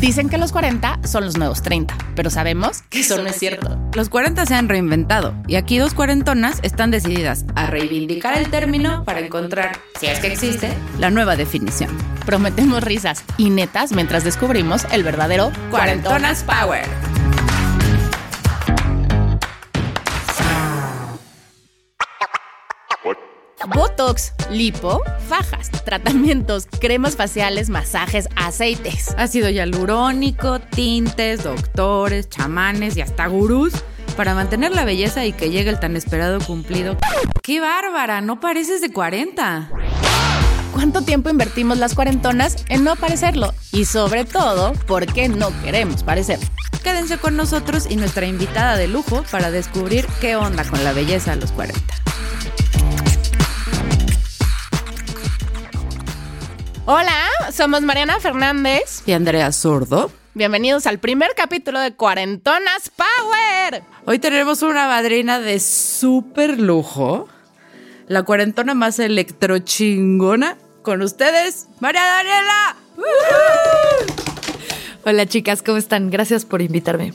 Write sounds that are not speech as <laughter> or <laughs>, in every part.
Dicen que los 40 son los nuevos 30, pero sabemos que eso no es cierto. Los 40 se han reinventado y aquí dos cuarentonas están decididas a reivindicar el término para encontrar, si es que existe, la nueva definición. Prometemos risas y netas mientras descubrimos el verdadero Cuarentonas Power. Botox, lipo, fajas, tratamientos, cremas faciales, masajes, aceites. Ácido hialurónico, tintes, doctores, chamanes y hasta gurús para mantener la belleza y que llegue el tan esperado cumplido. ¡Qué bárbara! No pareces de 40. ¿Cuánto tiempo invertimos las cuarentonas en no parecerlo? Y sobre todo, ¿por qué no queremos parecer? Quédense con nosotros y nuestra invitada de lujo para descubrir qué onda con la belleza a los 40. Hola, somos Mariana Fernández y Andrea Zurdo. Bienvenidos al primer capítulo de Cuarentonas Power. Hoy tenemos una madrina de súper lujo, la cuarentona más electrochingona. Con ustedes, María Daniela. Hola chicas, ¿cómo están? Gracias por invitarme.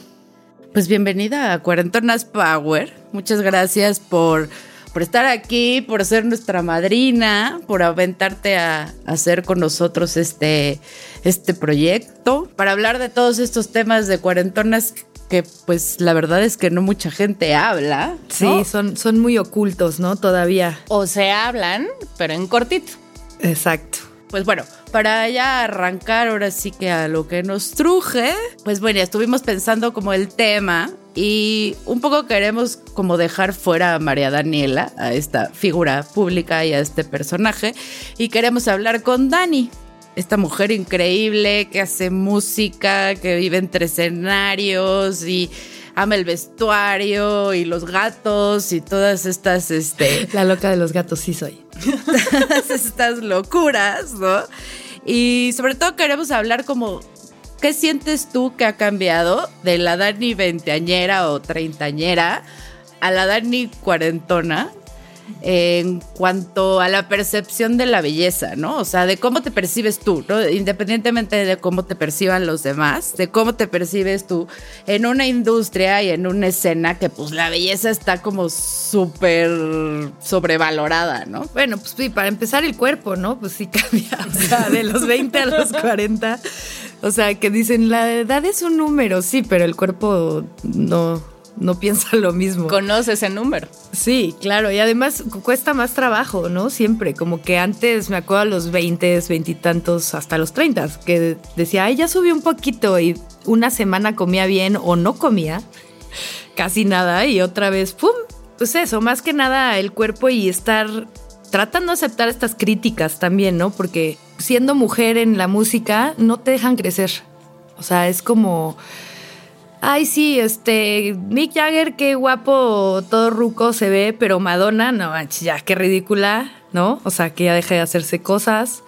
Pues bienvenida a Cuarentonas Power. Muchas gracias por por estar aquí, por ser nuestra madrina, por aventarte a, hacer con nosotros este, este proyecto, para hablar de todos estos temas de cuarentonas que pues la verdad es que no mucha gente habla. Sí, son, son muy ocultos, ¿no? Todavía. O se hablan, pero en cortito. Exacto. Pues bueno, para ya arrancar ahora sí que a lo que nos truje, pues bueno, ya estuvimos pensando como el tema y un poco queremos como dejar fuera a María Daniela, a esta figura pública y a este personaje, y queremos hablar con Dani, esta mujer increíble que hace música, que vive entre escenarios y ama el vestuario y los gatos y todas estas, este... <laughs> La loca de los gatos sí soy. <laughs> todas estas locuras, ¿no? Y sobre todo queremos hablar como ¿Qué sientes tú que ha cambiado de la Dani veinteañera o treintañera a la Dani cuarentona en cuanto a la percepción de la belleza, ¿no? O sea, de cómo te percibes tú. Independientemente de cómo te perciban los demás, de cómo te percibes tú en una industria y en una escena que pues la belleza está como súper sobrevalorada, ¿no? Bueno, pues sí, para empezar el cuerpo, ¿no? Pues sí cambia, o sea, de los 20 a los 40. O sea, que dicen, la edad es un número, sí, pero el cuerpo no no piensa lo mismo. Conoce ese número. Sí, claro, y además cuesta más trabajo, ¿no? Siempre, como que antes me acuerdo a los 20, 20 y tantos, hasta los 30, que decía, ay, ya subí un poquito y una semana comía bien o no comía, casi nada, y otra vez, ¡pum! Pues eso, más que nada el cuerpo y estar tratando de aceptar estas críticas también, ¿no? Porque siendo mujer en la música no te dejan crecer. O sea, es como ay, sí, este, Mick Jagger, qué guapo, todo ruco se ve, pero Madonna, no, ya, qué ridícula, ¿no? O sea, que ya deja de hacerse cosas.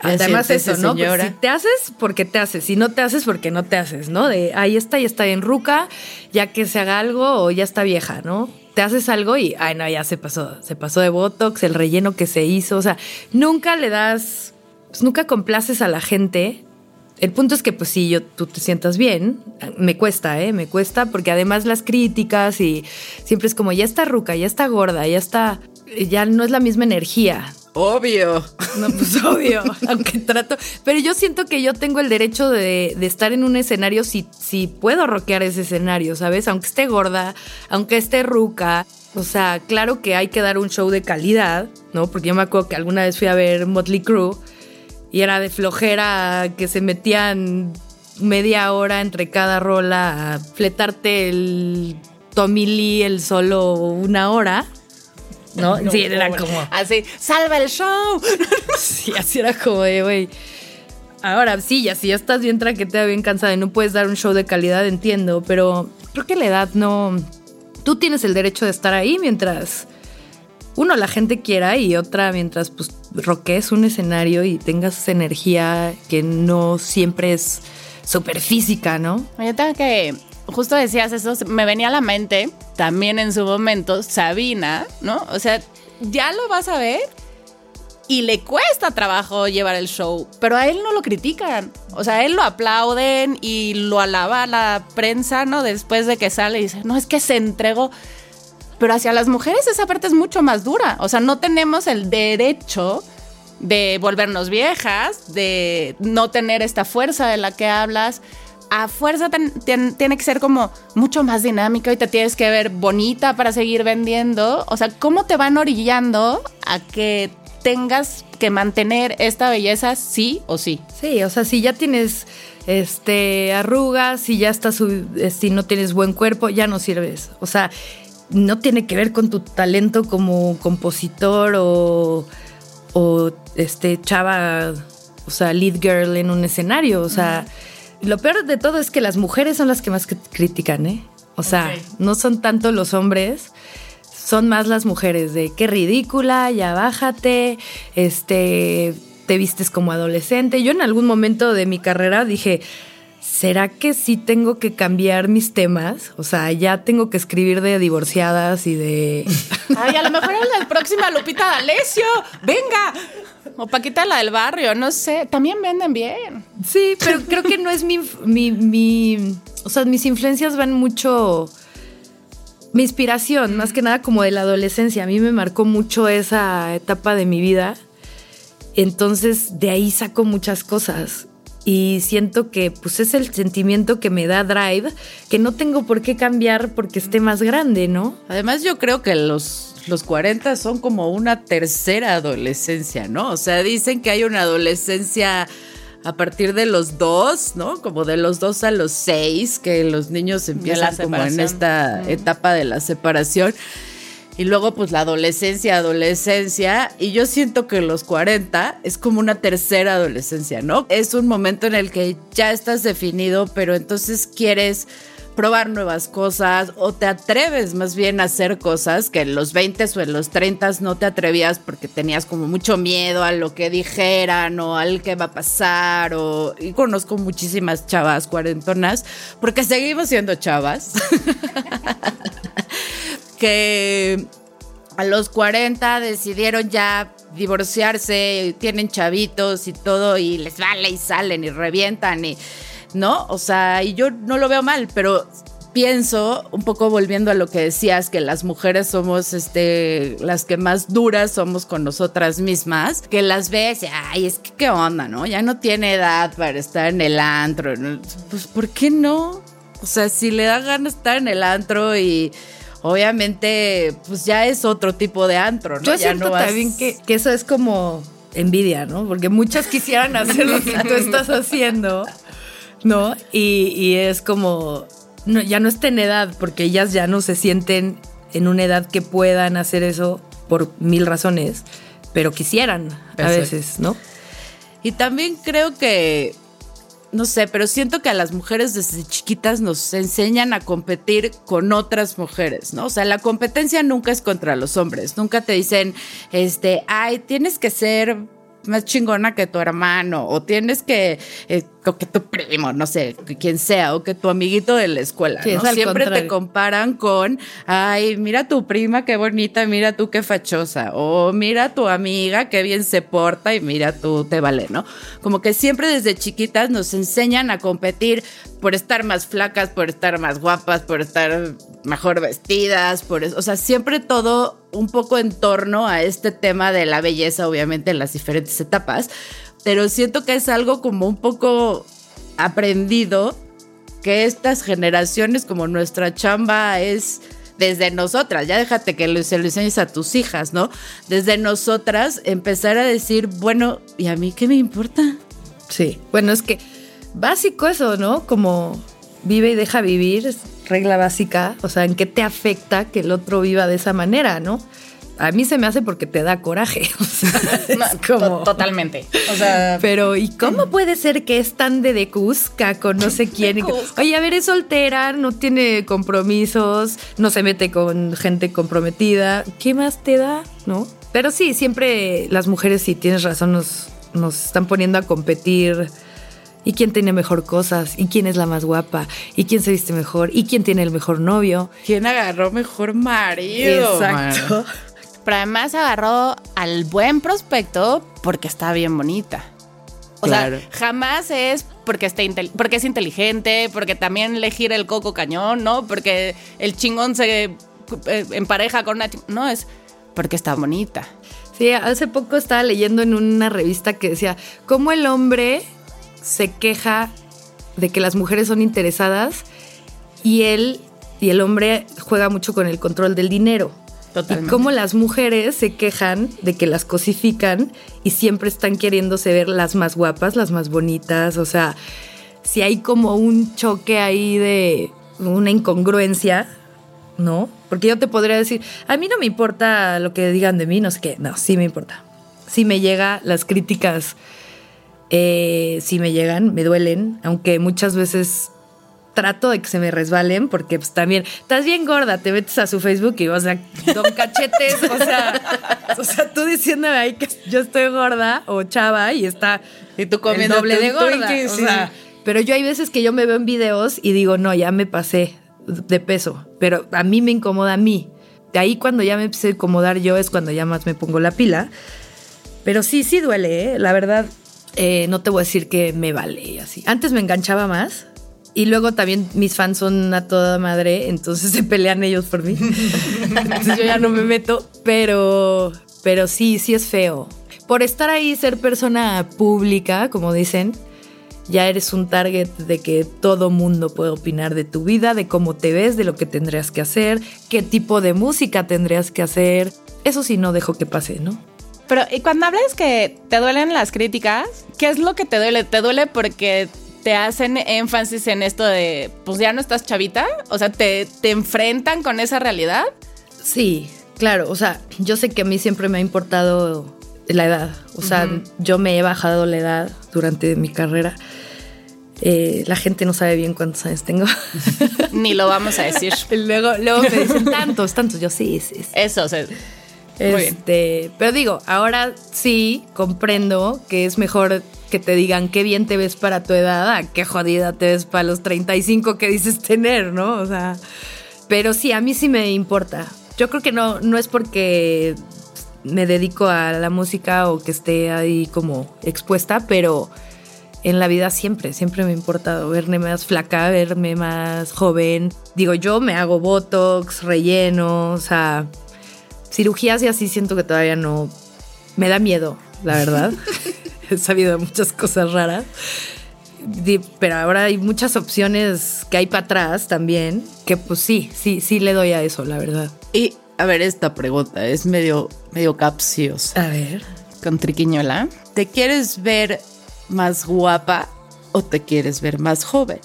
Además eso, ¿no? Pues si te haces, porque te haces. Si no te haces, porque no te haces, ¿no? De ahí está, ya está en ruca, ya que se haga algo o ya está vieja, ¿no? Te haces algo y, ay, no, ya se pasó. Se pasó de Botox, el relleno que se hizo. O sea, nunca le das, pues nunca complaces a la gente el punto es que, pues sí, yo, tú te sientas bien. Me cuesta, ¿eh? Me cuesta porque además las críticas y siempre es como, ya está ruca, ya está gorda, ya está, ya no es la misma energía. Obvio. No, pues <laughs> obvio, aunque trato. Pero yo siento que yo tengo el derecho de, de, estar en un escenario si, si puedo rockear ese escenario, ¿sabes? Aunque esté gorda, aunque esté ruca. O sea, claro que hay que dar un show de calidad, ¿no? Porque yo me acuerdo que alguna vez fui a ver Motley Crue y era de flojera que se metían media hora entre cada rola a fletarte el Tommy Lee el solo una hora. ¿No? <laughs> sí, era como. Así, salva el show. <laughs> sí, así era como de, güey. Ahora sí, ya si ya estás bien traqueteada, bien cansada y no puedes dar un show de calidad, entiendo, pero creo que la edad no. Tú tienes el derecho de estar ahí mientras uno, la gente quiera y otra, mientras pues roques un escenario y tengas esa energía que no siempre es súper física, ¿no? Yo tengo que, justo decías eso, me venía a la mente también en su momento Sabina, ¿no? O sea, ya lo vas a ver y le cuesta trabajo llevar el show, pero a él no lo critican. O sea, a él lo aplauden y lo alaba la prensa, ¿no? Después de que sale y dice, no, es que se entregó. Pero hacia las mujeres esa parte es mucho más dura. O sea, no tenemos el derecho de volvernos viejas, de no tener esta fuerza de la que hablas. A fuerza tiene que ser como mucho más dinámica y te tienes que ver bonita para seguir vendiendo. O sea, ¿cómo te van orillando a que tengas que mantener esta belleza sí o sí. Sí, o sea, si ya tienes este arrugas, si ya estás si no tienes buen cuerpo, ya no sirves. O sea, no tiene que ver con tu talento como compositor o, o este chava, o sea, lead girl en un escenario, o sea, lo peor de todo es que las mujeres son las que más critican, ¿eh? O sea, no son tanto los hombres son más las mujeres de qué ridícula, ya bájate, este, te vistes como adolescente. Yo en algún momento de mi carrera dije, ¿será que sí tengo que cambiar mis temas? O sea, ya tengo que escribir de divorciadas y de... <laughs> Ay, a lo mejor es la próxima Lupita D'Alessio. Venga. O Paquita la del barrio, no sé. También venden bien. Sí, pero creo que no es mi, mi, mi... O sea, mis influencias van mucho mi inspiración, más que nada como de la adolescencia. A mí me marcó mucho esa etapa de mi vida. Entonces de ahí saco muchas cosas. Y siento que pues es el sentimiento que me da drive, que no tengo por qué cambiar porque esté más grande, ¿no? Además yo creo que los, los 40 son como una tercera adolescencia, ¿no? O sea, dicen que hay una adolescencia a partir de los dos, ¿no? Como de los dos a los seis, que los niños empiezan como en esta etapa de la separación. Y luego pues la adolescencia, adolescencia. Y yo siento que los 40 es como una tercera adolescencia, ¿no? Es un momento en el que ya estás definido, pero entonces quieres probar nuevas cosas o te atreves más bien a hacer cosas que en los 20 o en los 30 no te atrevías porque tenías como mucho miedo a lo que dijeran o al que va a pasar o y conozco muchísimas chavas cuarentonas porque seguimos siendo chavas <laughs> que a los 40 decidieron ya divorciarse, tienen chavitos y todo y les vale y salen y revientan y ¿no? O sea, y yo no lo veo mal, pero pienso, un poco volviendo a lo que decías, que las mujeres somos este, las que más duras somos con nosotras mismas, que las ves y, ay, es que qué onda, ¿no? Ya no tiene edad para estar en el antro. Pues, ¿por qué no? O sea, si le da ganas estar en el antro y obviamente, pues ya es otro tipo de antro, ¿no? Yo siento también que, que eso es como envidia, ¿no? Porque muchas quisieran hacer lo que tú estás haciendo. ¿no? Y, es como, no, ya no está en edad, porque ellas ya no se sienten en una edad que puedan hacer eso por mil razones, pero quisieran a veces, ¿no? Y también creo que, no sé, pero siento que a las mujeres desde chiquitas nos enseñan a competir con otras mujeres, ¿no? O sea, la competencia nunca es contra los hombres, nunca te dicen, este, ay, tienes que ser más chingona que tu hermano, o tienes que, eh, que tu primo, no sé, quien sea, o que tu amiguito de la escuela, ¿no? Siempre te comparan con, ay, mira tu prima, qué bonita, mira tú qué fachosa, o mira tu amiga, qué bien se porta, y mira tú te vale, ¿no? Como que siempre desde chiquitas nos enseñan a competir por estar más flacas, por estar más guapas, por estar mejor vestidas, por eso, o sea, siempre todo un poco en torno a este tema de la belleza, obviamente en las diferentes etapas, pero siento que es algo como un poco aprendido que estas generaciones como nuestra chamba es desde nosotras, ya déjate que se lo enseñes a tus hijas, ¿no? Desde nosotras empezar a decir, bueno, ¿y a mí qué me importa? Sí, bueno, es que básico eso, ¿no? Como vive y deja vivir, es regla básica, o sea, ¿en qué te afecta que el otro viva de esa manera, no? A mí se me hace porque te da coraje. <laughs> O sea, Totalmente. O sea. Pero, ¿y cómo puede ser que es tan de decusca con no sé <laughs> quién? Oye, a ver, es soltera, no tiene compromisos, no se mete con gente comprometida. ¿Qué más te da? ¿No? Pero sí, siempre las mujeres, si tienes razón, nos, nos están poniendo a competir y quién tiene mejor cosas, y quién es la más guapa, y quién se viste mejor, y quién tiene el mejor novio. ¿Quién agarró mejor marido? Exacto. Pero además agarró al buen prospecto porque está bien bonita. O Claro. sea, jamás es porque, esté intel- porque es inteligente, porque también le gira el coco cañón, ¿no? Porque el chingón se eh, empareja con una... No, es porque está bonita. Sí, hace poco estaba leyendo en una revista que decía, ¿cómo el hombre se queja de que las mujeres son interesadas y él y el hombre juega mucho con el control del dinero? Totalmente. Y cómo las mujeres se quejan de que las cosifican y siempre están queriéndose ver las más guapas, las más bonitas. O sea, si hay como un choque ahí de una incongruencia, ¿no? Porque yo te podría decir, a mí no me importa lo que digan de mí, no sé qué. No, sí me importa. Sí me llega, las críticas eh, sí me llegan, me duelen, aunque muchas veces trato de que se me resbalen porque pues también estás bien gorda, te metes a su Facebook y o sea, don cachetes, o sea, o sea, tú diciéndome ahí que yo estoy gorda o chava y está Y tú el comiéndote doble de gorda, o sí, pero yo hay veces que yo me veo en videos y digo, "No, ya me pasé de peso", pero a mí me incomoda a mí. De ahí cuando ya me empecé a incomodar yo es cuando ya más me pongo la pila. Pero sí, sí duele, ¿eh? La verdad, eh, no te voy a decir que me vale y así. Antes me enganchaba más. Y luego también mis fans son a toda madre, entonces <laughs> se pelean ellos por mí. entonces yo ya no me meto, pero, pero sí, sí es feo. Por estar ahí, ser persona pública, como dicen, ya eres un target de que todo mundo puede opinar de tu vida, de cómo te ves, de lo que tendrías que hacer, qué tipo de música tendrías que hacer. Eso sí no dejo que pase, ¿no? Pero, y cuando hablas que te duelen las críticas, ¿qué es lo que te duele? ¿Te duele porque te hacen énfasis en esto de, pues ya no estás chavita? O sea, ¿te, te enfrentan con esa realidad? Sí, claro. O sea, yo sé que a mí siempre me ha importado la edad. O sea, yo me he bajado la edad durante mi carrera. Eh, la gente no sabe bien cuántos años tengo. <laughs> Ni lo vamos a decir. <laughs> Luego, luego me dicen tantos, tantos. Yo sí, sí. sí. Eso, o sea, Muy bien. Este, pero digo, ahora sí comprendo que es mejor te digan qué bien te ves para tu edad, qué jodida te ves para los 35 que dices tener, ¿no? O sea, pero sí, a mí sí me importa. Yo creo que no, no es porque me dedico a la música o que esté ahí como expuesta, pero en la vida siempre, siempre me ha importado verme más flaca, verme más joven. Digo, yo me hago botox, relleno, o sea, cirugías y así siento que todavía no me da miedo, la verdad. <laughs> <laughs> He sabido muchas cosas raras. Pero ahora hay muchas opciones que hay para atrás también, que pues sí, sí, sí le doy a eso, la verdad. Y a ver, esta pregunta es medio, medio capciosa. A ver. con triquiñola. ¿Te quieres ver más guapa o te quieres ver más joven?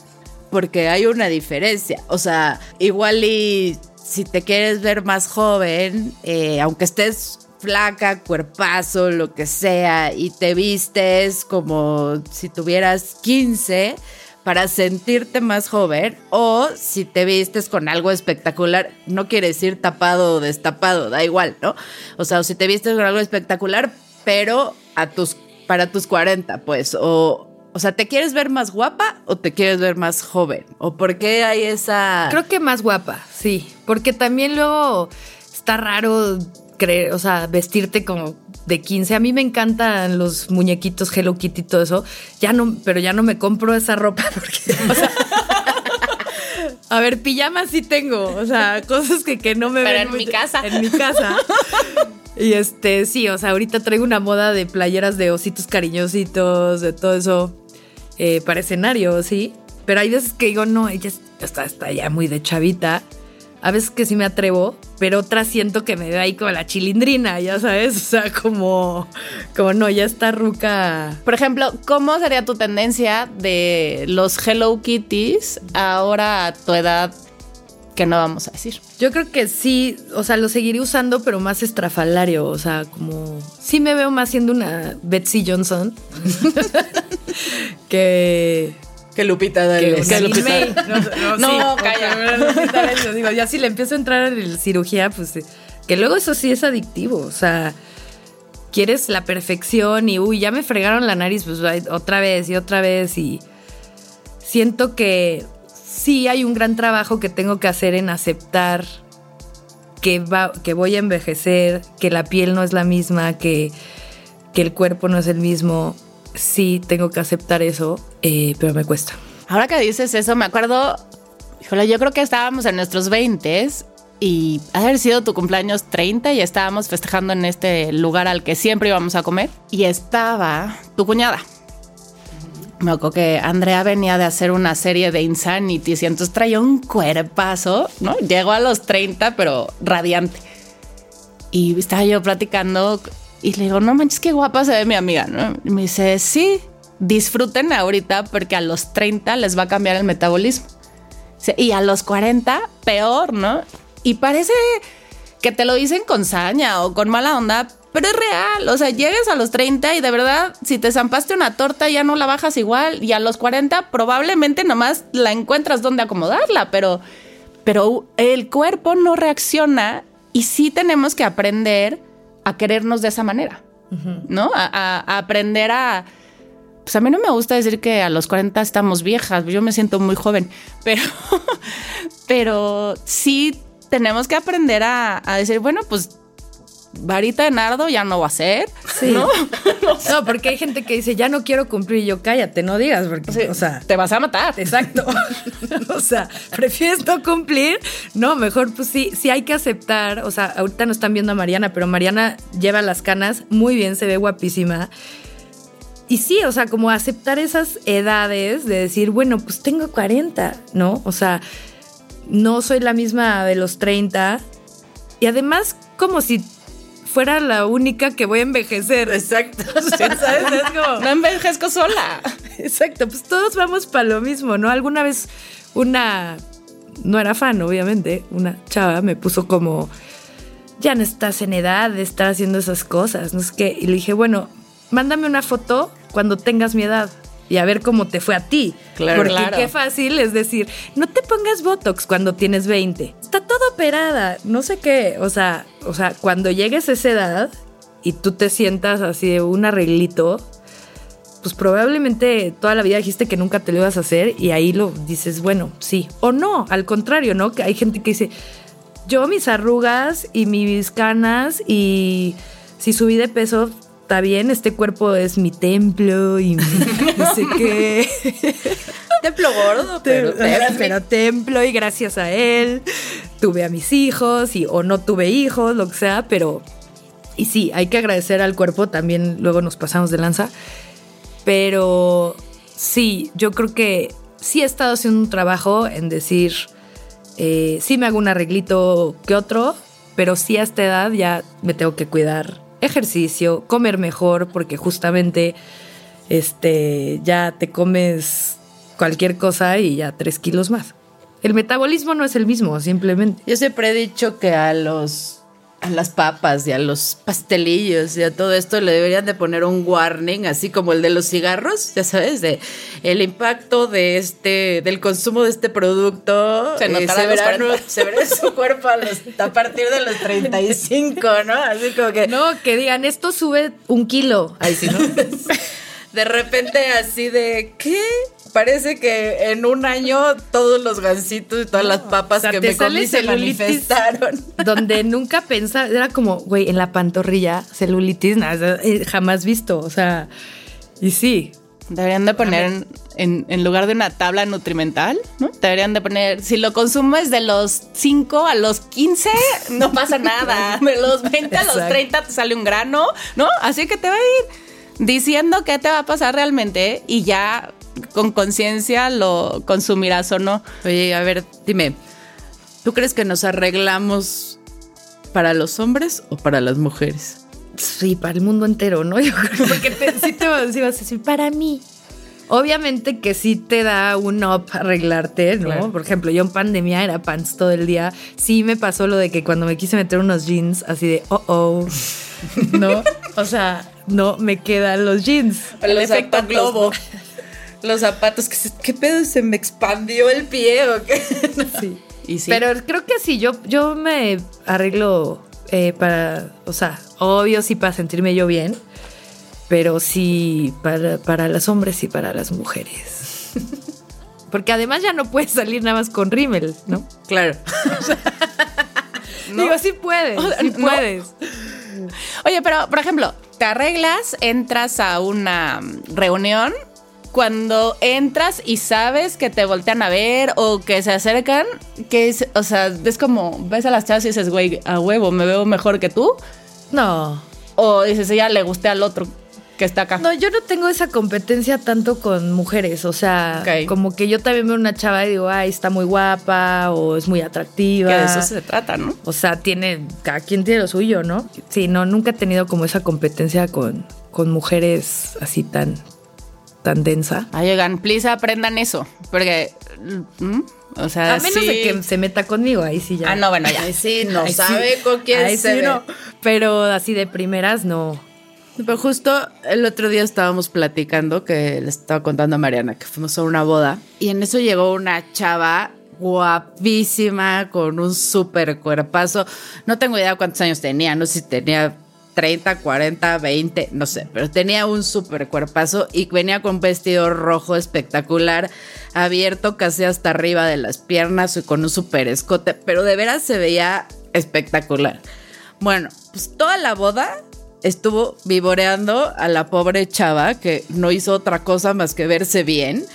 Porque hay una diferencia. O sea, igual y si te quieres ver más joven, eh, aunque estés flaca, cuerpazo, lo que sea, y te vistes como si tuvieras 15 para sentirte más joven, o si te vistes con algo espectacular, no quiere decir tapado o destapado, da igual, ¿no? O sea, o si te vistes con algo espectacular, pero a tus, para tus 40, pues, o, o sea, ¿te quieres ver más guapa o te quieres ver más joven? ¿O por qué hay esa... Creo que más guapa, sí. Porque también luego está raro creer, o sea, vestirte como de 15. A mí me encantan los muñequitos Hello Kitty y todo eso. Ya no, pero ya no me compro esa ropa <laughs> porque, o sea, a ver, pijamas sí tengo, o sea, cosas que, que no me Pero ven en muy- mi casa. En mi casa. Y este, sí, o sea, ahorita traigo una moda de playeras de ositos cariñositos, de todo eso eh, para escenario, sí. Pero hay veces que digo, no, ella es- está, está ya muy de chavita. A veces que sí me atrevo, pero otras siento que me veo ahí como la chilindrina, ya sabes, <laughs> o sea, como, como no, ya está ruca. Por ejemplo, ¿cómo sería tu tendencia de los Hello Kitties ahora a tu edad que no vamos a decir? Yo creo que sí, o sea, lo seguiré usando, pero más estrafalario, o sea, como... Sí me veo más siendo una Betsy Johnson <laughs> que... Que Lupita que D'Alessio. una Lin May. No, No, sí, calla. que Lupita. Digo, ya si le empiezo a entrar en la cirugía, pues... eh, Que luego eso sí es adictivo, o sea... Quieres la perfección y, uy, ya me fregaron la nariz, pues otra vez y otra vez y... Siento que sí hay un gran trabajo que tengo que hacer en aceptar que, va, que voy a envejecer, que la piel no es la misma, que, que el cuerpo no es el mismo. Sí, tengo que aceptar eso, eh, pero me cuesta. Ahora que dices eso, me acuerdo, híjole, yo creo que estábamos en nuestros 20 y haber sido tu cumpleaños 30 y estábamos festejando en este lugar al que siempre íbamos a comer y estaba tu cuñada. Me acuerdo que Andrea venía de hacer una serie de Insanities y entonces traía un cuerpazo, ¿no? Llegó a los 30, pero radiante. Y estaba yo platicando y le digo, no manches, qué guapa se ve mi amiga, ¿no? Y me dice, sí, disfruten ahorita porque a los 30 les va a cambiar el metabolismo. Y a los 40, peor, ¿no? Y parece que te lo dicen con saña o con mala onda, pero es real. O sea, llegues a los 30 y de verdad, si te zampaste una torta ya no la bajas igual. Y a los 40 probablemente nomás la encuentras donde acomodarla, pero, pero el cuerpo no reacciona y sí tenemos que aprender a querernos de esa manera, ¿no? A, aprender a... Pues a mí no me gusta decir que a los 40 estamos viejas, yo me siento muy joven, <laughs> pero, pero sí tenemos que aprender a, a decir, bueno, pues varita de nardo ya no va a ser. Sí. <laughs> ¿no? no, porque hay gente que dice, ya no quiero cumplir. Y yo, cállate, no digas, porque, o sea. Te vas a matar. Exacto. <laughs> o sea, prefieres no cumplir. No, mejor, pues sí, sí hay que aceptar. O sea, ahorita no están viendo a Mariana, pero Mariana lleva las canas muy bien, se ve guapísima. Y sí, o sea, como aceptar esas edades de decir, bueno, pues tengo 40, ¿no? O sea, no soy la misma de los 30. Y además, como si fuera la única que voy a envejecer. Exacto. <laughs> no envejezco sola. Exacto, pues todos vamos para lo mismo, ¿no? Alguna vez una, no era fan, obviamente, una chava me puso como, ya no estás en edad de estar haciendo esas cosas, no sé qué. Y le dije, bueno, mándame una foto cuando tengas mi edad y a ver cómo te fue a ti. Claro, Porque qué fácil es decir, no te pongas Botox cuando tienes 20. Está todo operada, no sé qué. O sea, o sea, cuando llegues a esa edad y tú te sientas así de un arreglito, pues probablemente toda la vida dijiste que nunca te lo ibas a hacer y ahí lo dices, bueno, sí. O no, al contrario, ¿no? Que hay gente que dice, yo mis arrugas y mis canas y si subí de peso, está bien, este cuerpo es mi templo y <laughs> no sé qué. templo gordo, pero, pero, templo y gracias a él tuve a mis hijos y o no tuve hijos, lo que sea, pero y sí, hay que agradecer al cuerpo, también luego nos pasamos de lanza, pero sí, yo creo que sí he estado haciendo un trabajo en decir, eh, sí me hago un arreglito que otro, pero sí a esta edad ya me tengo que cuidar ejercicio, comer mejor, porque justamente este, ya te comes cualquier cosa y ya tres kilos más. El metabolismo no es el mismo, simplemente. Yo siempre he dicho que a los a las papas y a los pastelillos y a todo esto le deberían de poner un warning, así como el de los cigarros, ya sabes, de el impacto de este, del consumo de este producto. Se, eh, se, verá, se verá en su cuerpo a, a, partir de los 35, ¿no? Así como que. No, que digan, esto sube un kilo. Ahí sí, ¿no? <laughs> de repente así de, ¿qué? parece que en un año todos los gansitos y todas las papas que me comí se manifestaron. <laughs> Donde nunca pensaba, era como, güey, en la pantorrilla, celulitis, nada, eh, jamás visto. O sea, y sí. Deberían de poner en, en, lugar de una tabla nutrimental, ¿no? Deberían de poner, si lo consumes de los 5 a los 15, no pasa nada. <laughs> De los 20 a los 30 te sale un grano, ¿no? Así que te va a ir diciendo qué te va a pasar realmente y ya con conciencia lo consumirás o no. Oye, a ver, dime, ¿tú crees que nos arreglamos para los hombres o para las mujeres? Sí, para el mundo entero, ¿no? <laughs> Yo creo porque sí te vas a decir, para mí. Obviamente que sí te da un up arreglarte, ¿no? Por ejemplo, yo en pandemia era pants todo el día. Sí me pasó lo de que cuando me quise meter unos jeans, así de, oh, oh, ¿no? <laughs> o sea, no me quedan los jeans. El, efecto globo <laughs> los zapatos, que ¿qué pedo? ¿Se me expandió el pie o qué? <laughs> sí. Y sí. Pero creo que sí, yo, yo me arreglo eh, para, o sea, obvio sí para sentirme yo bien, pero sí para, para los hombres y para las mujeres. <laughs> Porque además ya no puedes salir nada más con rímel, ¿no? Claro. ¿no? Digo, sí puedes, sí no. puedes. Oye, pero por ejemplo, te arreglas, entras a una reunión. Cuando entras y sabes que te voltean a ver o que se acercan, que es, o sea, es como ves a las chavas y dices, güey, a huevo, me veo mejor que tú. No. O dices, ella le gusté al otro que está acá. No, yo no tengo esa competencia tanto con mujeres. O sea, como que yo también veo una chava y digo, ay, está muy guapa o es muy atractiva. que de eso se trata, ¿no? O sea, tiene, cada quien tiene lo suyo, ¿no? Sí, no, nunca he tenido como esa competencia con, con mujeres así tan, tan densa. Ay, oigan, please aprendan eso. Porque, ¿mm? o sea, A menos sí. de que se meta conmigo, ahí sí ya. Ah, no, bueno, ya. Ay, sí, no Ahí sí. sabe con quién Ahí se sí ve. no. Pero así de primeras, no. Pero justo el otro día estábamos platicando que le estaba contando a Mariana que fuimos a una boda y en eso llegó una chava guapísima con un súper cuerpazo. No tengo idea cuántos años tenía, no sé si tenía 30, 40, 20, no sé, pero tenía un súper cuerpazo y venía con un vestido rojo espectacular, abierto casi hasta arriba de las piernas y con un súper escote, pero de veras se veía espectacular. Bueno, pues toda la boda estuvo vivoreando a la pobre chava que no hizo otra cosa más que verse bien.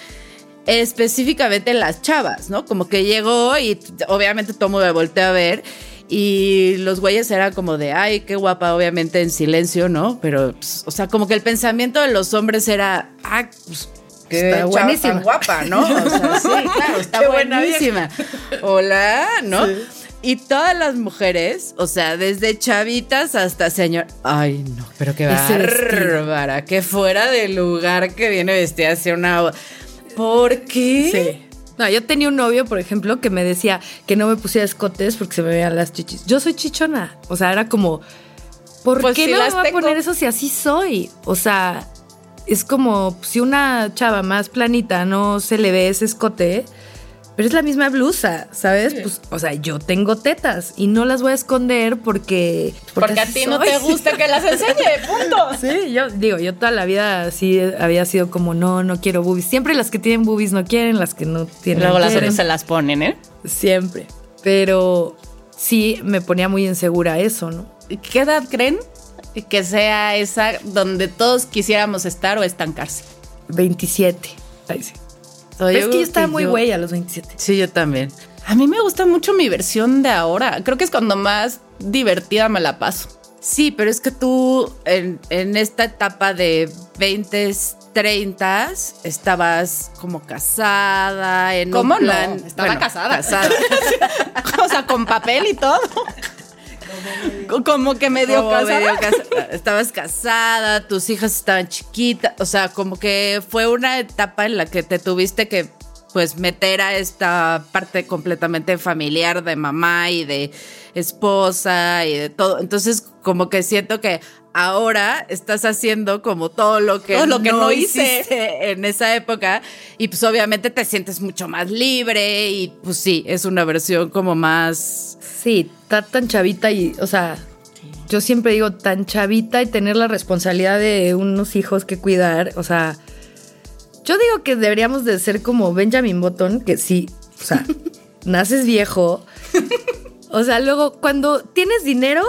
Específicamente las chavas, ¿no? Como que llegó y obviamente todo me volteó a ver y los güeyes eran como de, ay, qué guapa, obviamente en silencio, ¿no? Pero, pues, o sea, como que el pensamiento de los hombres era, ah, pues, qué Está chava buenísima. tan guapa, ¿no? O sea, sí, claro, está <laughs> Qué buena buenísima. Hola, ¿no? Y todas las mujeres, o sea, desde chavitas hasta señor. Ay, no, pero qué bárbara, que fuera del lugar que viene vestida hacia una. ¿Por qué? Sí. No, yo tenía un novio, por ejemplo, que me decía que no me pusiera escotes porque se me veían las chichis. Yo soy chichona. O sea, era como, ¿por Pues qué si no me voy a poner eso si así soy? O sea, es como si una chava más planita no se le ve ese escote, pero es la misma blusa, ¿sabes? Pues, o sea, yo tengo tetas y no las voy a esconder porque. Porque a así ti no te <laughs> gusta que las enseñe, punto. Sí, yo digo, yo toda la vida sí había sido como, no, no quiero boobies. Siempre las que tienen boobies no quieren, las que no tienen. Luego las otras se las ponen, ¿eh? Siempre. Pero sí me ponía muy insegura eso, ¿no? ¿Qué edad creen que sea esa donde todos quisiéramos estar o estancarse? 27. Ay, sí. Pero es que yo estaba muy güey a los 27. Sí, yo también. A mí me gusta mucho mi versión de ahora. Creo que es cuando más divertida me la paso. Sí, pero es que tú en, en esta etapa de 20, 30 estabas como casada, en ¿Cómo un plan. no? Estaba bueno, casada. Casada. <laughs> o sea, con papel y todo. Como que medio Como casada. medio casa- estabas casada, tus hijas estaban chiquitas, o sea, como que fue una etapa en la que te tuviste que pues meter a esta parte completamente familiar de mamá y de esposa y de todo. Entonces, como que siento que ahora estás haciendo como todo lo que, Todo lo que no hice. hiciste en esa época y pues obviamente te sientes mucho más libre y pues sí, es una versión como más Sí, está tan chavita y, o sea, yo siempre digo tan chavita y tener la responsabilidad de unos hijos que cuidar, o sea, yo digo que deberíamos de ser como Benjamin Button, que sí, o sea, <laughs> naces viejo, o sea, luego cuando tienes dinero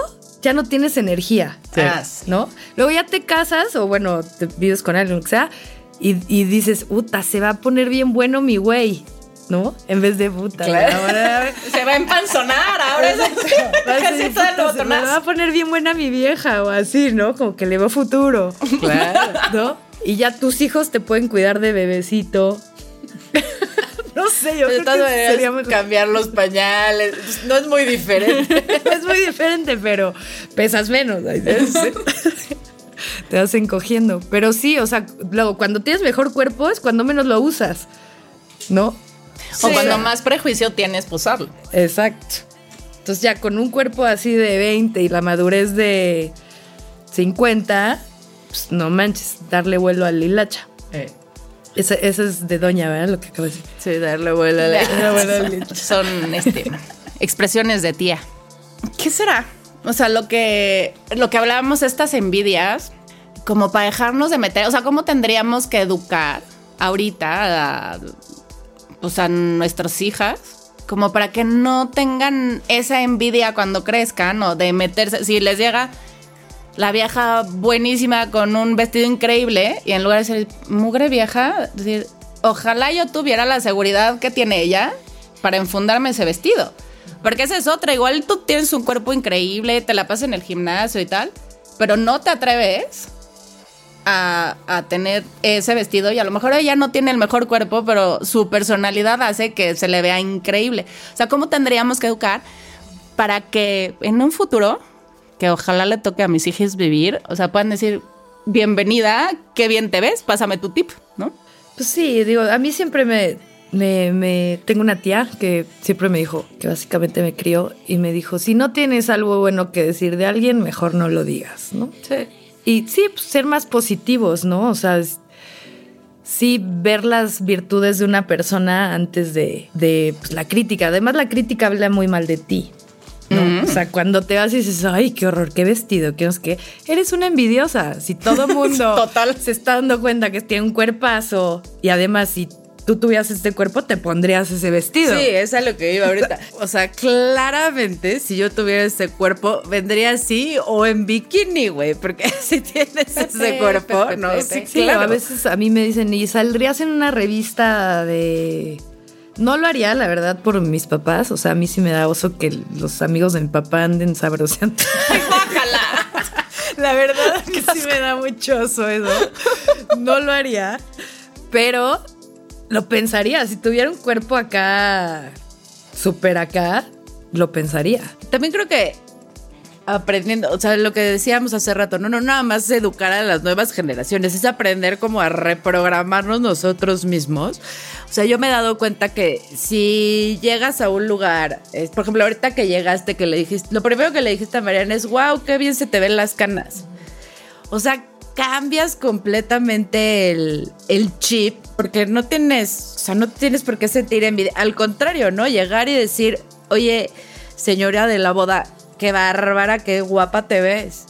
ya no tienes energía, Sí. ¿no? Luego ya te casas o bueno, te vives con alguien, lo que sea, y, y dices, puta, se va a poner bien bueno mi güey, ¿no? En vez de puta. Claro. ahora- <laughs> Se va a empanzonar ahora. es <laughs> Casi todo el "Puta, se me va a poner bien buena mi vieja o así, ¿no? Como que le veo futuro, claro. ¿no? Y ya tus hijos te pueden cuidar de bebecito. <laughs> no sé, yo De creo todas que maneras, sería mejor. cambiar los pañales. pues, No es muy diferente. <laughs> es muy diferente, pero pesas menos. <laughs> Te vas encogiendo. Pero sí, o sea, luego cuando tienes mejor cuerpo es cuando menos lo usas, ¿no? O cuando más prejuicio tienes, pues hazlo. Exacto. Entonces ya con un cuerpo así de 20 y la madurez de 50, pues no manches, darle vuelo al hilacha. Esa, esa es de doña, ¿verdad? Lo que acabo de decir. Sí, darle vuelo a la... Son este, expresiones de tía. ¿Qué será? O sea, lo que, lo que hablábamos, estas envidias, como para dejarnos de meter, o sea, ¿cómo tendríamos que educar ahorita a, pues, a nuestras hijas como para que no tengan esa envidia cuando crezcan o de meterse, si les llega la vieja buenísima con un vestido increíble y en lugar de decir mugre vieja, decir, ojalá yo tuviera la seguridad que tiene ella para enfundarme ese vestido. Porque esa es otra, igual tú tienes un cuerpo increíble, te la pasas en el gimnasio y tal, pero no te atreves a, a, tener ese vestido y a lo mejor ella no tiene el mejor cuerpo, pero su personalidad hace que se le vea increíble. O sea, ¿cómo tendríamos que educar para que en un futuro, que ojalá le toque a mis hijos vivir, o sea, puedan decir, bienvenida, qué bien te ves, pásame tu tip, ¿no? Pues sí, digo, a mí siempre me, me, me, tengo una tía que siempre me dijo, que básicamente me crió y me dijo, si no tienes algo bueno que decir de alguien, mejor no lo digas, ¿no? Sí. Y sí, pues, ser más positivos, ¿no? O sea, sí ver las virtudes de una persona antes de, de pues, la crítica. Además, la crítica habla muy mal de ti. ¿No? Mm. O sea, cuando te vas y dices, ay, qué horror, qué vestido, qué es que eres una envidiosa. Si todo <laughs> mundo Total. se está dando cuenta que tiene un cuerpazo y además si tú tuvieras este cuerpo, te pondrías ese vestido. Sí, es a lo que iba ahorita. <laughs> O sea, claramente, si yo tuviera ese cuerpo, vendría así o en bikini, güey, porque <laughs> si tienes ese cuerpo, no, Sí, claro. a veces a mí me dicen, ¿y saldrías en una revista de...? No lo haría, la verdad, por mis papás. O sea, a mí sí me da oso que los amigos de mi papá anden sabroseando. <laughs> La verdad que sí me da mucho oso eso. No lo haría, pero lo pensaría. Si tuviera un cuerpo acá, súper acá, lo pensaría. También creo que aprendiendo, o sea, lo que decíamos hace rato, no, no, nada más educar a las nuevas generaciones, es aprender como a reprogramarnos nosotros mismos. O sea, yo me he dado cuenta que si llegas a un lugar, es, por ejemplo, ahorita que llegaste, que le dijiste, lo primero que le dijiste a Mariana es, wow, qué bien se te ven las canas. O sea, cambias completamente el, el chip, porque no tienes, o sea, no tienes por qué sentir envidia. Al contrario, ¿no? Llegar y decir, oye, señora de la boda, qué bárbara, qué guapa te ves.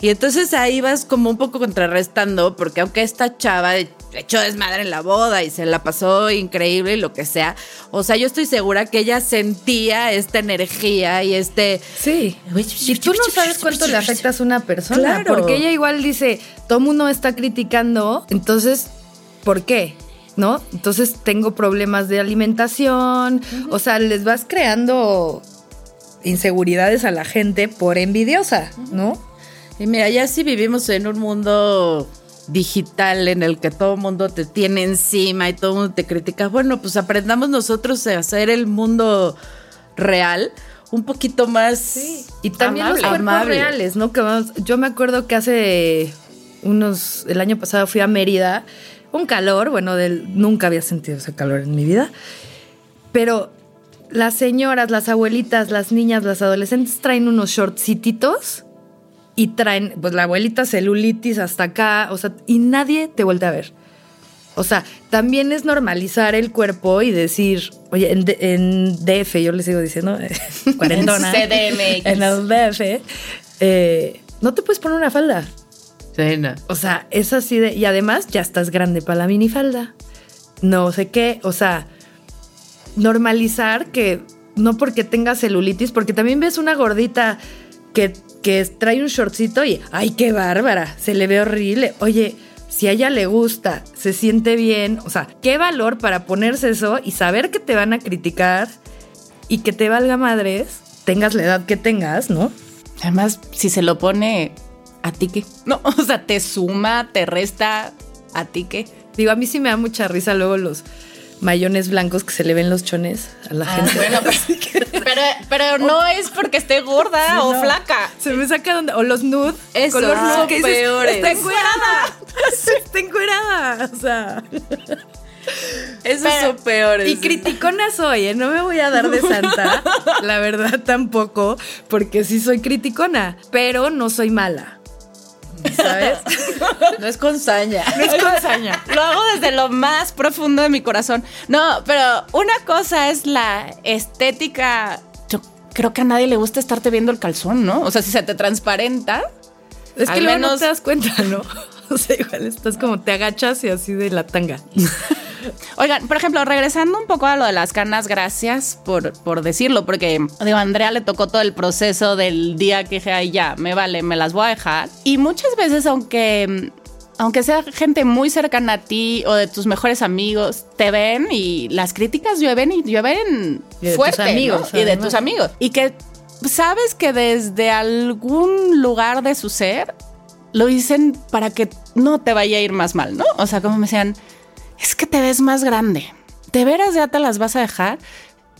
Y entonces ahí vas como un poco contrarrestando, porque aunque esta chava echó desmadre en la boda y se la pasó increíble y lo que sea, o sea, yo estoy segura que ella sentía esta energía y este... Sí. Y tú no sabes cuánto le afectas a una persona. Claro. Porque ella igual dice, todo mundo está criticando, entonces, ¿por qué? ¿No? Entonces tengo problemas de alimentación. O sea, les vas creando inseguridades a la gente por envidiosa, ¿no? Y mira, ya si vivimos en un mundo digital en el que todo el mundo te tiene encima y todo el mundo te critica, bueno, pues aprendamos nosotros a hacer el mundo real un poquito más Y también amable. los cuerpos Amable. reales, ¿no? Que vamos- yo me acuerdo que hace unos, el año pasado fui a Mérida, un calor, bueno, del, nunca había sentido ese calor en mi vida, pero las señoras, las abuelitas, las niñas, las adolescentes traen unos shortcititos y traen, pues la abuelita celulitis hasta acá, o sea, y nadie te vuelve a ver. O sea, también es normalizar el cuerpo y decir, oye, en, D- en DF, yo les sigo diciendo, <laughs> cuarentona. CDMX. En el DF, eh, no te puedes poner una falda. Sí, no. O sea, es así de. Y además ya estás grande para la minifalda. No sé qué. O sea, normalizar que no porque tengas celulitis, porque también ves una gordita que, que trae un shortcito y ¡ay, qué bárbara! Se le ve horrible. Oye, si a ella le gusta, se siente bien. O sea, qué valor para ponerse eso y saber que te van a criticar y que te valga madres, tengas la edad que tengas, ¿no? Además, si se lo pone a ti qué. No, <laughs> o sea, te suma, te resta a ti qué. Digo, a mí sí me da mucha risa luego los mayones blancos que se le ven los chones a la gente. <laughs> Bueno, pero, pero, pero no es porque esté gorda o no. flaca. Se me saca donde. O los nude. Esos color son nude, que dices, peores. Está encuerada. <laughs> está encuerada. O sea. Esos Pero- son peores. Y criticona soy, ¿eh? No me voy a dar de santa. la verdad tampoco. Porque sí soy criticona. Pero no soy mala. ¿Sabes? <laughs> No es con saña. No es con saña. Lo hago desde lo más profundo de mi corazón. No, pero una cosa es la estética. Yo creo que a nadie le gusta estarte viendo el calzón, ¿no? O sea, si se te transparenta. Es que Al luego no menos- te das cuenta, ¿no? <laughs> <laughs> O sea, igual estás como te agachas y así de la tanga. <laughs> Oigan, por ejemplo, regresando un poco a lo de las canas, gracias por, por decirlo, porque digo, a Andrea le tocó todo el proceso del día que dije, ay, ya, me vale, me las voy a dejar. Y muchas veces, aunque aunque sea gente muy cercana a ti o de tus mejores amigos, te ven y las críticas llueven y llueven Y de fuerte, tus amigos, ¿no? y de tus amigos. Y que sabes que desde algún lugar de su ser lo dicen para que no te vaya a ir más mal, ¿no? O sea, como me decían, es que te ves más grande. ¿De veras ya te las vas a dejar?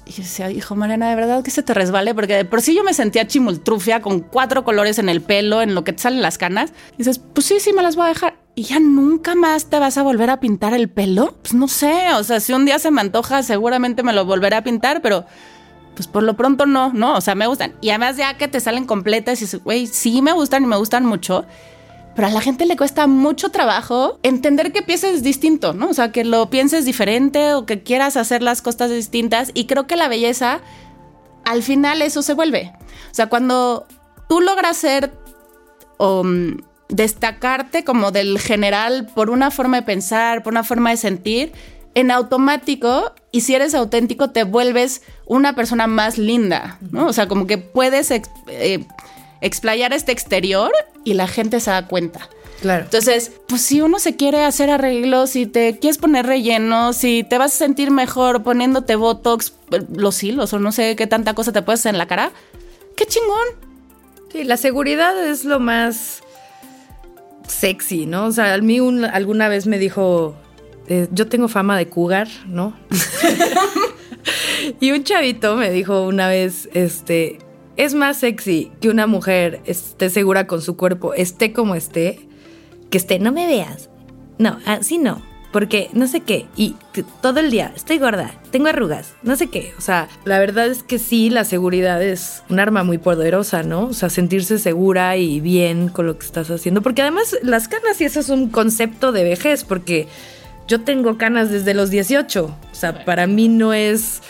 Y yo decía, hijo Mariana, de verdad que se te resbale, porque por sí yo me sentía chimultrufia con cuatro colores en el pelo, en lo que te salen las canas. Y dices, pues sí, sí, me las voy a dejar. ¿Y ya nunca más te vas a volver a pintar el pelo? Pues no sé, o sea, si un día se me antoja, seguramente me lo volveré a pintar, pero pues por lo pronto no, ¿no? O sea, me gustan. Y además ya que te salen completas y dices, güey, sí me gustan y me gustan mucho. Pero a la gente le cuesta mucho trabajo entender que pienses distinto, ¿no? O sea, que lo pienses diferente o que quieras hacer las cosas distintas. Y creo que la belleza, al final eso se vuelve. O sea, cuando tú logras ser mm, destacarte como del general por una forma de pensar, por una forma de sentir, en automático, y si eres auténtico, te vuelves una persona más linda, ¿no? O sea, como que puedes eh, explayar este exterior y la gente se da cuenta. Claro. Entonces, pues si uno se quiere hacer arreglos, si te quieres poner relleno, si te vas a sentir mejor poniéndote botox, los hilos o no sé qué tanta cosa te puedes hacer en la cara, qué chingón. Sí, la seguridad es lo más sexy, ¿no? O sea, a mí un- alguna vez me dijo, eh, yo tengo fama de cougar, ¿no? <laughs> <laughs> y un chavito me dijo una vez, este, es más sexy que una mujer esté segura con su cuerpo, esté como esté, que esté, no me veas. No, así no. Porque no sé qué, y todo el día estoy gorda, tengo arrugas, no sé qué. O sea, la verdad es que sí, la seguridad es un arma muy poderosa, ¿no? O sea, sentirse segura y bien con lo que estás haciendo. Porque además las canas y eso es un concepto de vejez, porque yo tengo canas desde los 18. O sea, para mí no es,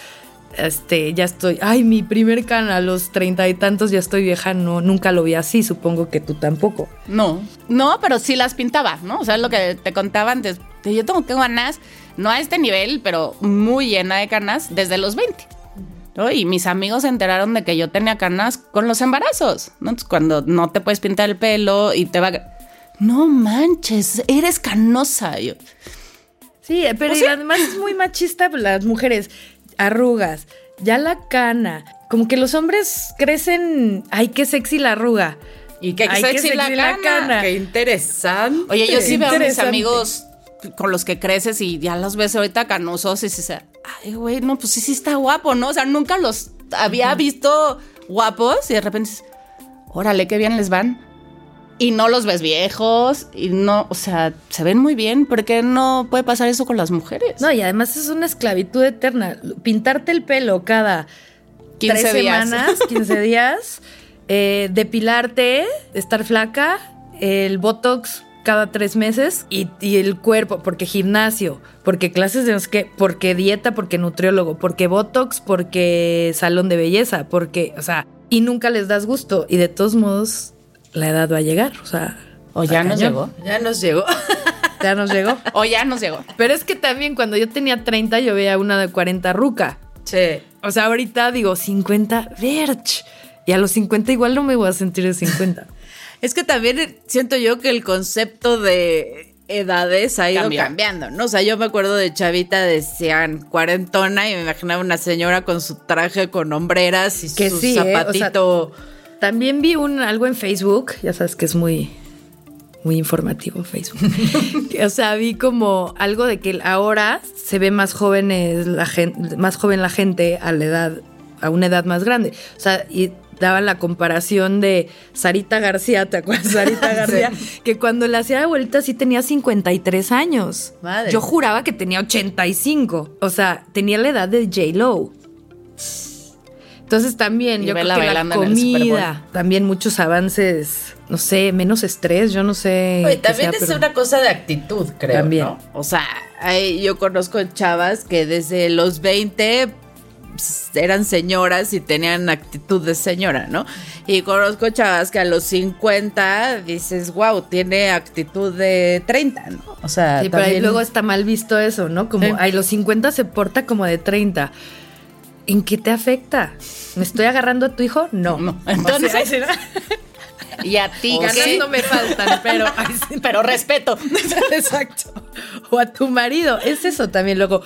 este, ya estoy, ay, mi primer cana a los treinta y tantos ya estoy vieja, no, nunca lo vi así, supongo que tú tampoco. No, no, pero sí las pintaba, ¿no? O sea, es lo que te contaba antes. Yo tengo canas, no a este nivel, pero muy llena de canas desde los 20. ¿no? Y mis amigos se enteraron de que yo tenía canas con los embarazos, ¿no? Entonces, cuando no te puedes pintar el pelo y te va... No manches, eres canosa. Yo, Sí, pero además es muy machista las mujeres. Arrugas, ya la cana. Como que los hombres crecen. Ay, qué sexy la arruga. Y qué Ay, qué sexy, la, sexy la cana. cana. Qué interesante. Oye, yo sí veo a mis amigos con los que creces y ya los ves ahorita canosos y dices, ay, güey, no, pues sí, sí está guapo, ¿no? O sea, nunca los había visto guapos y de repente dices, órale, qué bien les van. Y no los ves viejos y no, o sea, se ven muy bien. ¿Por qué no puede pasar eso con las mujeres? No, y además es una esclavitud eterna. Pintarte el pelo cada 15 tres días. semanas, <laughs> 15 días, eh, depilarte, estar flaca, el botox cada tres meses y, y el cuerpo, porque gimnasio, porque clases de no sé qué, porque dieta, porque nutriólogo, porque botox, porque salón de belleza, porque, o sea, y nunca les das gusto y de todos modos la edad va a llegar, o sea, O ya nos llegó. Ya nos llegó. <laughs> Ya nos llegó. O ya nos llegó. Pero es que también cuando yo tenía 30 yo veía una de 40 ruca. Che. O sea, ahorita digo 50, verch. Y a los 50 igual no me voy a sentir de 50. Es que también siento yo que el concepto de edades ha ido cambiando, ¿no? O sea, yo me acuerdo de chavita decían cuarentona y me imaginaba una señora con su traje con hombreras y Que su sí, ¿eh? O sea, zapatito. También vi un, algo en Facebook, ya sabes que es muy, muy informativo Facebook. <laughs> O sea, vi como algo de que ahora se ve más jóvenes la gente, más joven la gente a la edad, a una edad más grande. O sea, y daban la comparación de Sarita García, ¿te acuerdas? Sarita <laughs> García, que cuando la hacía de vuelta sí tenía 53 años. Madre. Yo juraba que tenía 85. O sea, tenía la edad de J. Lo. Entonces también, Y yo creo que la comida, también muchos avances, no sé, menos estrés, yo no sé. Oye, también sea, es pero- una cosa de actitud, creo. También. ¿no? O sea, hay- yo conozco chavas que desde los 20 eran señoras y tenían actitud de señora, ¿no? Y conozco chavas que a los 50 dices, wow, tiene actitud de 30, ¿no? O sea, sí, pero luego está mal visto eso, ¿no? Como a los 50 se porta como de 30. ¿En qué te afecta? ¿Me estoy agarrando a tu hijo? No. no. Entonces, <laughs> y a ti ganas no me faltan, pero, pero respeto. <laughs> Exacto. O a tu marido. Es eso también, luego.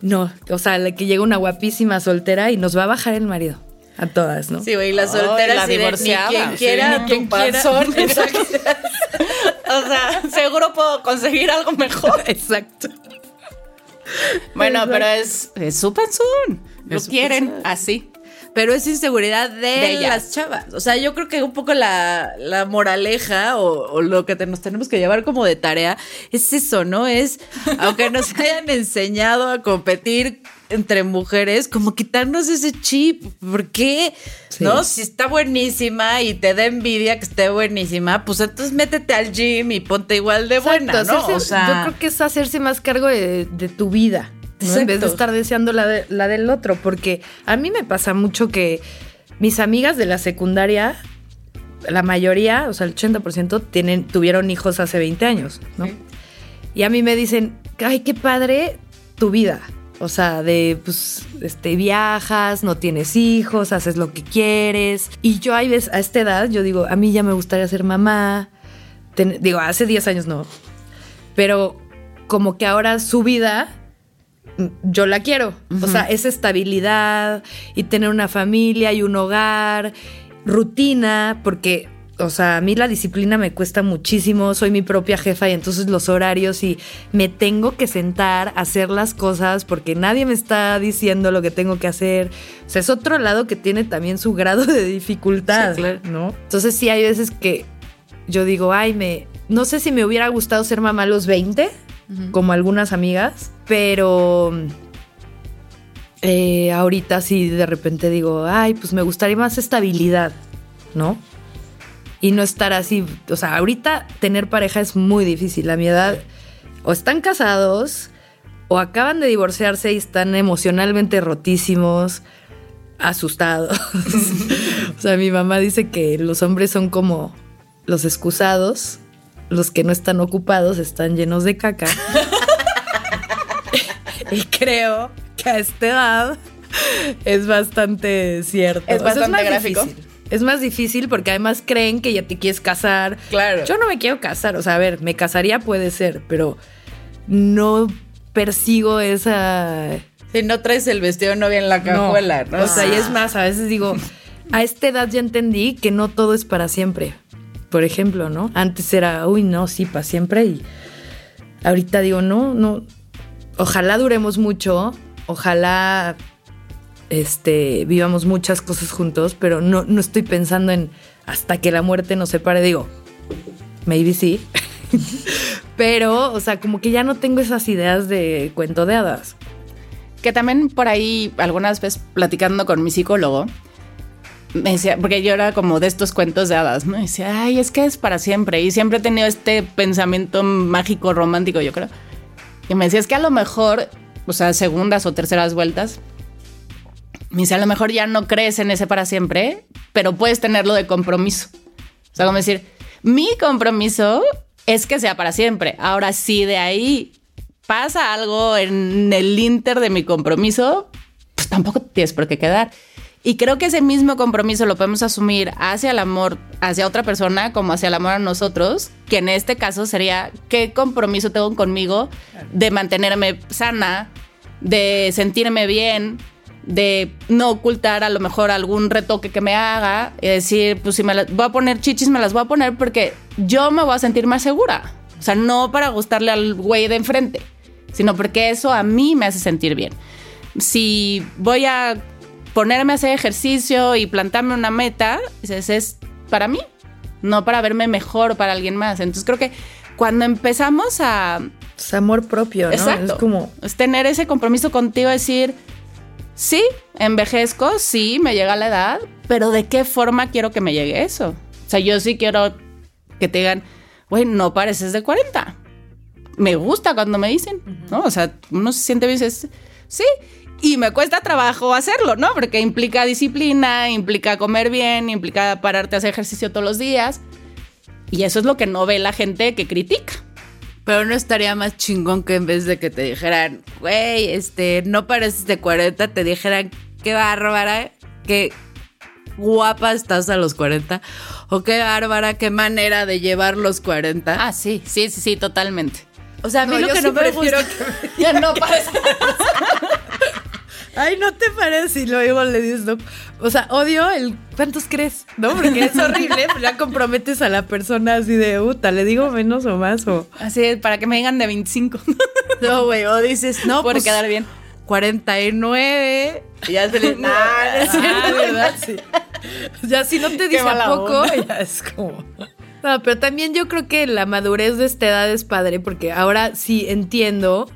No, o sea, que llega una guapísima soltera y nos va a bajar el marido. A todas, ¿no? Sí, güey, la soltera la divorciada. quien quiera, ni quien quiera. <laughs> o sea, seguro puedo conseguir algo mejor. Exacto. Bueno, pero es, es su pensón. Lo quieren así pero es inseguridad de, las chavas. O sea, yo creo que un poco la, moraleja o, lo que nos tenemos que llevar como de tarea es eso, ¿no? Es, aunque nos <laughs> hayan enseñado a competir entre mujeres, como quitarnos ese chip. ¿Por qué? ¿No? Si está buenísima y te da envidia que esté buenísima, pues entonces métete al gym y ponte igual de buena, ¿no? o sea, yo creo que es hacerse más cargo de tu vida. En vez de estar deseando la, la del otro, porque a mí me pasa mucho que mis amigas de la secundaria, la mayoría, o sea, el 80% tienen, tuvieron hijos hace 20 años, ¿no? Y a mí me dicen, ay, qué padre tu vida. O sea, de, pues, este, viajas, no tienes hijos, haces lo que quieres. Y yo hay veces, a esta edad, yo digo, a mí ya me gustaría ser mamá. digo, hace 10 años no. Pero como que ahora su vida yo la quiero. O sea, esa estabilidad y tener una familia y un hogar, rutina, porque, o sea, a mí la disciplina me cuesta muchísimo, soy mi propia jefa y entonces los horarios y me tengo que sentar a hacer las cosas porque nadie me está diciendo lo que tengo que hacer. O sea, es otro lado que tiene también su grado de dificultad, ¿no? Entonces sí hay veces que yo digo, ay, me... No sé si me hubiera gustado ser mamá a los 20 como algunas amigas, pero eh, ahorita sí de repente digo, ay, pues me gustaría más estabilidad, ¿no? Y no estar así, o sea, ahorita tener pareja es muy difícil. A mi edad, o están casados, o acaban de divorciarse y están emocionalmente rotísimos, asustados. <laughs> o sea, mi mamá dice que los hombres son como los excusados los que no están ocupados están llenos de caca. <laughs> y creo que a esta edad es bastante cierto. Es bastante más gráfico. Difícil. Es más difícil porque además creen que ya te quieres casar. Claro. Yo no me quiero casar. O sea, a ver, me casaría puede ser, pero no persigo esa. Si no traes el vestido de novia en la cajuela, ¿no? O sea, y es más, a veces digo, a esta edad ya entendí que no todo es para siempre por ejemplo, ¿no? Antes era, uy, no, sí, para siempre y ahorita digo, no, no, ojalá duremos mucho, ojalá este, vivamos muchas cosas juntos, pero no, no estoy pensando en hasta que la muerte nos separe, digo, maybe sí. <laughs> pero, o sea, como que ya no tengo esas ideas de cuento de hadas. Que también por ahí, algunas veces platicando con mi psicólogo, me decía, porque yo era como de estos cuentos de hadas, ¿no? Decía, ay, es que es para siempre. Y siempre he tenido este pensamiento mágico, romántico, yo creo. Y me decía, es que a lo mejor, o sea, segundas o terceras vueltas, me dice, a lo mejor ya no crees en ese para siempre, pero puedes tenerlo de compromiso. O sea, como decir, mi compromiso es que sea para siempre. Ahora, si de ahí pasa algo en el inter de mi compromiso, pues tampoco tienes por qué quedar. Y creo que ese mismo compromiso lo podemos asumir hacia el amor, hacia otra persona, como hacia el amor a nosotros, que en este caso sería qué compromiso tengo conmigo de mantenerme sana, de sentirme bien, de no ocultar a lo mejor algún retoque que me haga, y decir, pues si me las voy a poner chichis, me las voy a poner porque yo me voy a sentir más segura. O sea, no para gustarle al güey de enfrente, sino porque eso a mí me hace sentir bien. Si voy a ponerme a hacer ejercicio y plantarme una meta, ese es para mí, no para verme mejor para alguien más. Entonces creo que cuando empezamos a... Es amor propio, ¿no? Exacto. Es como... Es tener ese compromiso contigo, decir, sí, envejezco, sí, me llega la edad, pero ¿de qué forma quiero que me llegue eso? O sea, yo sí quiero que te digan, güey, no pareces de 40. Me gusta cuando me dicen, ¿no? O sea, uno se siente bien, dices, sí, y me cuesta trabajo hacerlo, ¿no? Porque implica disciplina, implica comer bien, implica pararte a hacer ejercicio todos los días. Y eso es lo que no ve la gente que critica. Pero no estaría más chingón que en vez de que te dijeran, güey, este, no pareces de 40, te dijeran, qué bárbara, qué guapa estás a los 40. O qué bárbara, qué manera de llevar los 40. Ah, sí, sí, sí, sí, totalmente. O sea, a mí No, lo yo que sí no me prefiero gusta. <laughs> Ya no parece. <laughs> Te parece. Y luego le dices, no. O sea, odio el. ¿Cuántos crees? ¿No? Porque es horrible. <laughs> pues ya comprometes a la persona así de, puta, le digo menos o más. O. Así es, para que me digan de 25. <laughs> No, güey, o dices, no, Por pues, quedar bien. 49. Y ya se le. <laughs> No es Ah. ¿verdad? Sí. Ya si no te dice a poco, ya es como. No, pero también yo creo que la madurez de esta edad es padre porque ahora sí entiendo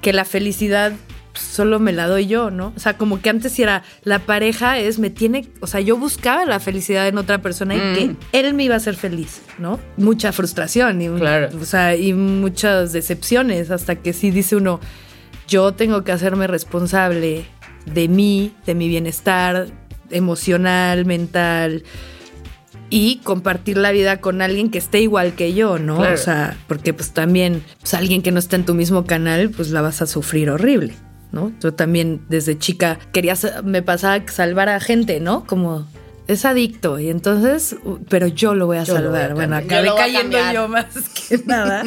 que la felicidad pues, solo me la doy yo, ¿no? O sea, como que antes era la pareja es me tiene, o sea, yo buscaba la felicidad en otra persona y que él me iba a hacer feliz, ¿no? Mucha frustración y Claro. o sea, y muchas decepciones hasta que sí dice uno, yo tengo que hacerme responsable de mí, de mi bienestar emocional, mental y compartir la vida con alguien que esté igual que yo, ¿no? Claro. O sea, porque pues también pues, alguien que no está en tu mismo canal, pues la vas a sufrir horrible, ¿no? Yo también desde chica quería, me pasaba salvar a gente, ¿no? Como es adicto y entonces, pero yo lo voy a Yo lo voy a salvar. bueno. Yo acabé cayendo yo más que nada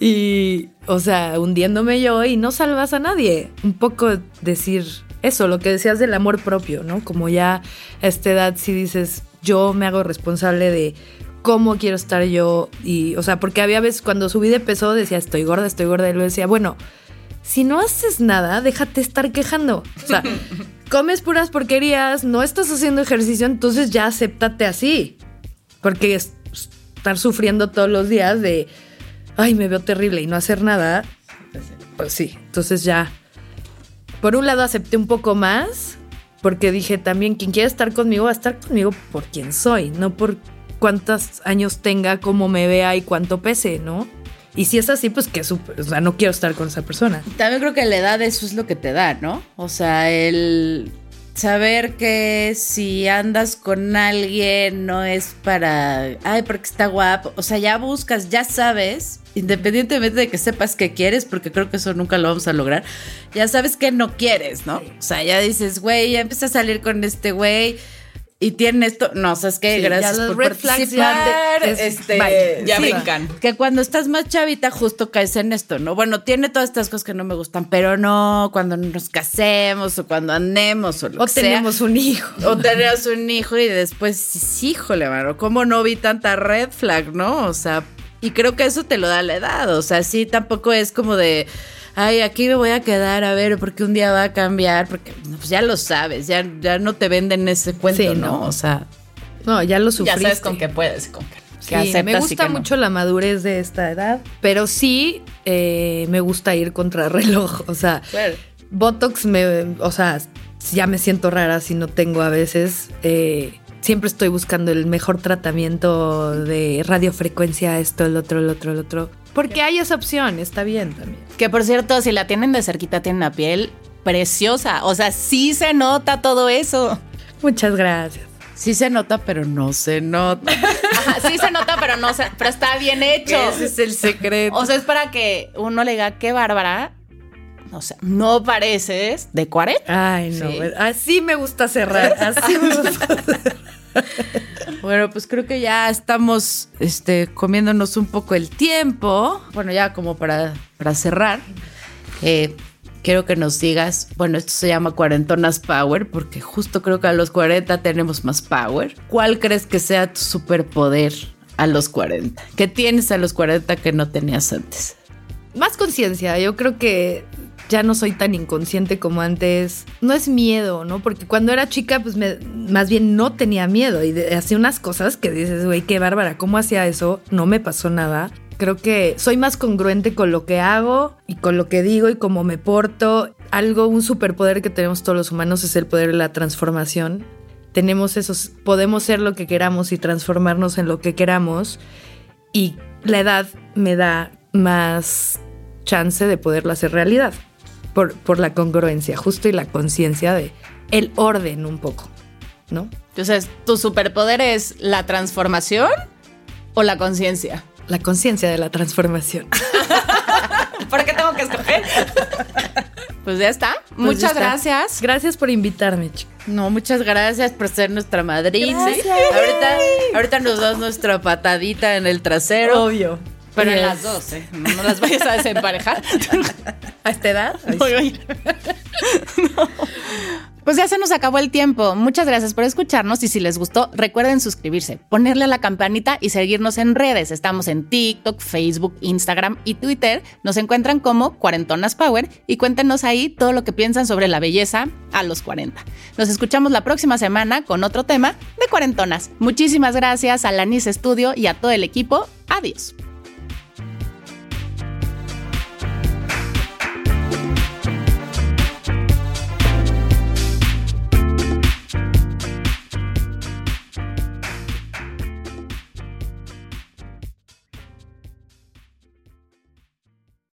y, o sea, hundiéndome yo y no salvas a nadie. Un poco decir eso, lo que decías del amor propio, ¿no? Como ya a esta edad si dices, yo me hago responsable de cómo quiero estar yo y, o sea, porque había veces cuando subí de peso decía, estoy gorda, estoy gorda y luego decía, bueno, si no haces nada, déjate estar quejando. O sea, <laughs> comes puras porquerías, no estás haciendo ejercicio, entonces ya acéptate así. Porque es- estar sufriendo todos los días de, ay, me veo terrible y no hacer nada, pues sí. Entonces ya, por un lado acepté un poco más, porque dije también, quien quiera estar conmigo va a estar conmigo por quien soy, no por cuántos años tenga, cómo me vea y cuánto pese, ¿no? Y si es así, pues que súper, o sea, no quiero estar con esa persona. También creo que la edad eso es lo que te da, ¿no? O sea, el saber que si andas con alguien no es para, ay, porque está guapo. O sea, ya buscas, ya sabes, independientemente de que sepas que quieres, porque creo que eso nunca lo vamos a lograr, ya sabes que no quieres, ¿no? O sea, ya dices, güey, ya empecé a salir con este güey. Y tiene esto, no, sabes qué, Sí, gracias ya los por red flags ya participar. te- es- este, bye. Ya sí. brincan. Que cuando estás más chavita, justo caes en esto, ¿no? Bueno, tiene todas estas cosas que no me gustan, pero no cuando nos casemos o cuando andemos o lo O que sea. tenemos un hijo. O tenemos un hijo y después, sí, híjole, mano, ¿cómo no vi tanta red flag, no? O sea, y creo que eso te lo da la edad. O sea, sí, tampoco es como de, ay, aquí me voy a quedar a ver porque un día va a cambiar, porque pues ya lo sabes, ya, ya no te venden ese cuento, Sí, ¿no? no. O sea, No, ya lo Ya sufriste. sabes con qué puedes, con qué. Sí, me gusta no. mucho la madurez de esta edad, pero sí eh, me gusta ir contra reloj. O sea, Claro. Botox me, o sea, ya me siento rara si no tengo a veces. eh, siempre estoy buscando el mejor tratamiento de radiofrecuencia, esto, el otro, el otro, el otro. Porque hay esa opción, está bien también. Que por cierto, si la tienen de cerquita, tienen una piel preciosa. O sea, sí se nota todo eso. Muchas gracias. Sí se nota, pero no se nota. <laughs> Ajá, sí se nota, pero no se, pero está bien hecho. Ese es el secreto. O sea, es para que uno le diga qué bárbara. O sea, no pareces de 40. Ay, no, Sí. así me gusta cerrar, así me gusta cerrar. Bueno, pues creo que ya estamos este, comiéndonos un poco el tiempo. Bueno, ya como para, para cerrar, eh, quiero que nos digas, bueno, esto se llama Cuarentonas Power, porque justo creo que a los 40 tenemos más power. ¿Cuál crees que sea tu superpoder a los 40? ¿Qué tienes a los 40 que no tenías antes? Más conciencia, yo creo que ya no soy tan inconsciente como antes. No es miedo, ¿no? Porque cuando era chica, pues me, más bien no tenía miedo y hacía unas cosas que dices, güey, qué bárbara, ¿cómo hacía eso? No me pasó nada. Creo que soy más congruente con lo que hago y con lo que digo y cómo me porto. Algo, un superpoder que tenemos todos los humanos es el poder de la transformación. Tenemos esos, podemos ser lo que queramos y transformarnos en lo que queramos. Y la edad me da más chance de poderlo hacer realidad. Por, por la congruencia, justo y la conciencia de el orden un poco, ¿no? Entonces, ¿tu superpoder es la transformación o la conciencia? La conciencia de la transformación. <laughs> ¿Por qué tengo que escoger? Pues ya está. Pues Muchas ya está. gracias. Gracias por invitarme, chica. No, muchas gracias por ser nuestra madrina. Ahorita, ahorita nos das nuestra patadita en el trasero. Obvio. Pero en las dos, ¿eh? No, las vayas a desemparejar. <laughs> ¿A esta edad? <laughs> No. Pues ya se nos acabó el tiempo. Muchas gracias por escucharnos y si les gustó, recuerden suscribirse, ponerle a la campanita y seguirnos en redes. Estamos en TikTok, Facebook, Instagram y Twitter. Nos encuentran como Cuarentonas Power y cuéntenos ahí todo lo que piensan sobre la belleza a los 40. Nos escuchamos la próxima semana con otro tema de Cuarentonas. Muchísimas gracias a Lanis Studio y a todo el equipo. Adiós.